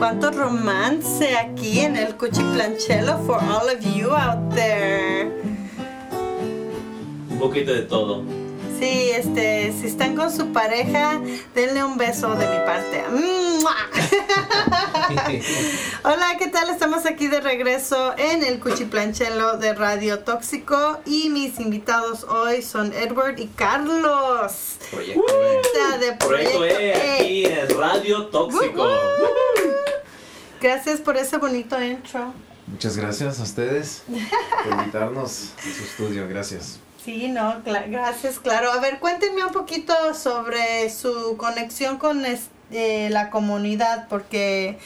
romance aquí en el Cuchiplanchelo for all of you out there. Un poquito de todo. Sí, este, si están con su pareja, denle un beso de mi parte. Hola, ¿qué tal? Estamos aquí de regreso en el Cuchiplanchelo de Radio Tóxico y mis invitados hoy son Edward y Carlos. Proyecto E. de Proyecto E aquí en Radio Tóxico. Gracias por ese bonito intro. Muchas gracias a ustedes por invitarnos a su estudio. Gracias. Sí, no, cla- gracias, claro. A ver, cuéntenme un poquito sobre su conexión con este, la comunidad, porque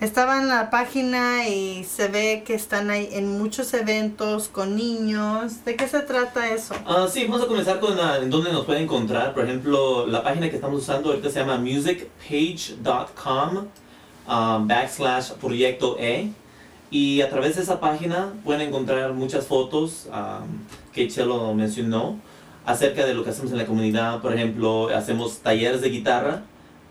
estaba en la página y se ve que están ahí en muchos eventos con niños. ¿De qué se trata eso? Ah, sí, vamos a comenzar con ah, en dónde nos pueden encontrar. Por ejemplo, la página que estamos usando ahorita se llama musicpage.com ah, backslash proyecto E. Y a través de esa página pueden encontrar muchas fotos ah, que Chelo mencionó acerca de lo que hacemos en la comunidad. Por ejemplo, hacemos talleres de guitarra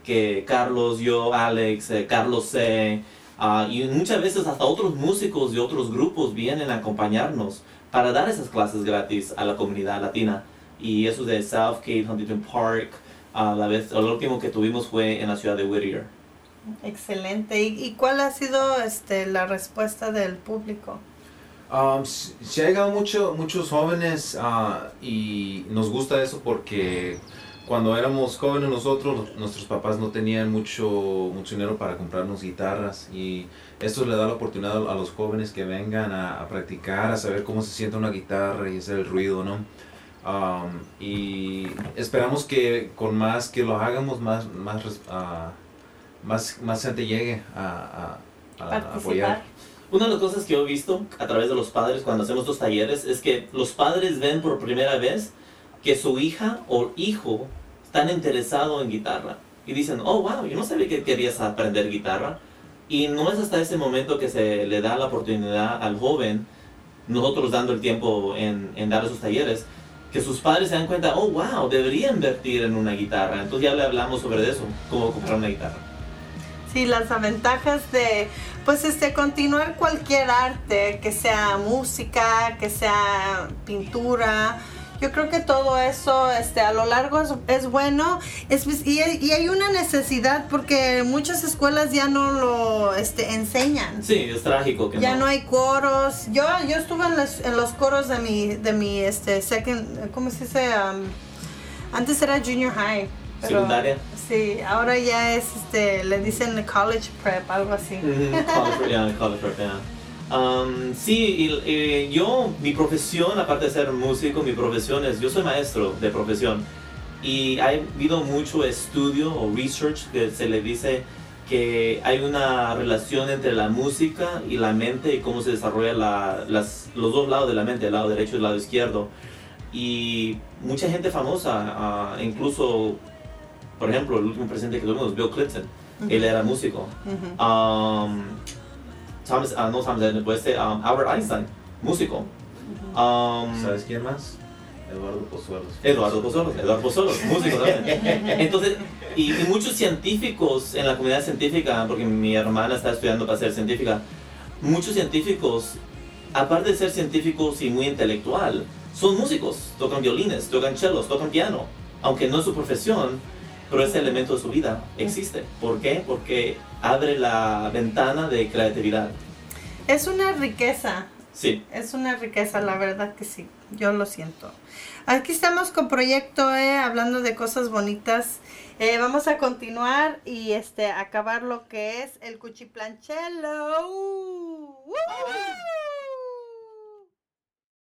que Carlos, yo, Alex, eh, Carlos C. ah, y muchas veces hasta otros músicos de otros grupos vienen a acompañarnos para dar esas clases gratis a la comunidad latina. Y eso de Southgate, Huntington Park, a la vez, el último que tuvimos fue en la ciudad de Whittier. Excelente. ¿Y, y cuál ha sido este, la respuesta del público? Um, llegado mucho, muchos jóvenes ah, y nos gusta eso porque cuando éramos jóvenes nosotros, nuestros papás no tenían mucho, mucho dinero para comprarnos guitarras y esto le da la oportunidad a los jóvenes que vengan a, practicar, a saber cómo se siente una guitarra y hacer el ruido, ¿no? Um, y esperamos que con más que lo hagamos, más, más, ah, más, más gente llegue a, a- a apoyar. Una de las cosas que yo he visto a través de los padres cuando hacemos estos talleres es que los padres ven por primera vez que su hija o hijo están interesado en guitarra. Y dicen, oh, wow, yo no sabía que querías aprender guitarra. Y no es hasta ese momento que se le da la oportunidad al joven, nosotros dando el tiempo en, en dar esos talleres, que sus padres se dan cuenta, oh, wow, debería invertir en una guitarra. Entonces ya le hablamos sobre eso, cómo comprar una guitarra. Sí, las ventajas de, pues, este, continuar cualquier arte, que sea música, que sea pintura. Yo creo que todo eso, este, a lo largo es, es bueno. Es, y, y hay una necesidad porque muchas escuelas ya no lo, este, enseñan. Sí, es trágico que Ya no hay coros. Yo, yo estuve en los, en los coros de mi, de mi, este, second, ¿cómo se dice? Um, antes era junior high. Pero- Secundaria. Sí, ahora ya es, este, le dicen college prep, algo así. College prep, yeah, college prep, yeah. Um, sí, y, y yo, mi profesión, aparte de ser músico, mi profesión es, yo soy maestro de profesión. Y ha habido mucho estudio o research que se le dice que hay una relación entre la música y la mente y cómo se desarrolla la- las, los dos lados de la mente, el lado derecho y el lado izquierdo. Y mucha gente famosa, ah, incluso, por ejemplo, el último presidente que tuvimos, Bill Clinton, él era músico. Ujú. Um, Thomas, ah, no Thomas Edison, pues, este, um, Albert Einstein, músico. Um, ¿Sabes quién más? Eduardo Pozuelos. Eduardo Pozuelos, Eduardo Pozuelos, músico también. Entonces, y, y muchos científicos en la comunidad científica, porque mi hermana está estudiando para ser científica, muchos científicos, aparte de ser científicos y muy intelectual, son músicos, tocan violines, tocan chelos, tocan piano, aunque no es su profesión, pero ese elemento de su vida existe. ¿Por qué? Porque abre la ventana de creatividad. Es una riqueza, Sí. es una riqueza, la verdad que sí, yo lo siento. Aquí estamos con Proyecto E, hablando de cosas bonitas. Eh, vamos a continuar y este acabar lo que es el cuchiplanchelo. ¡Woo!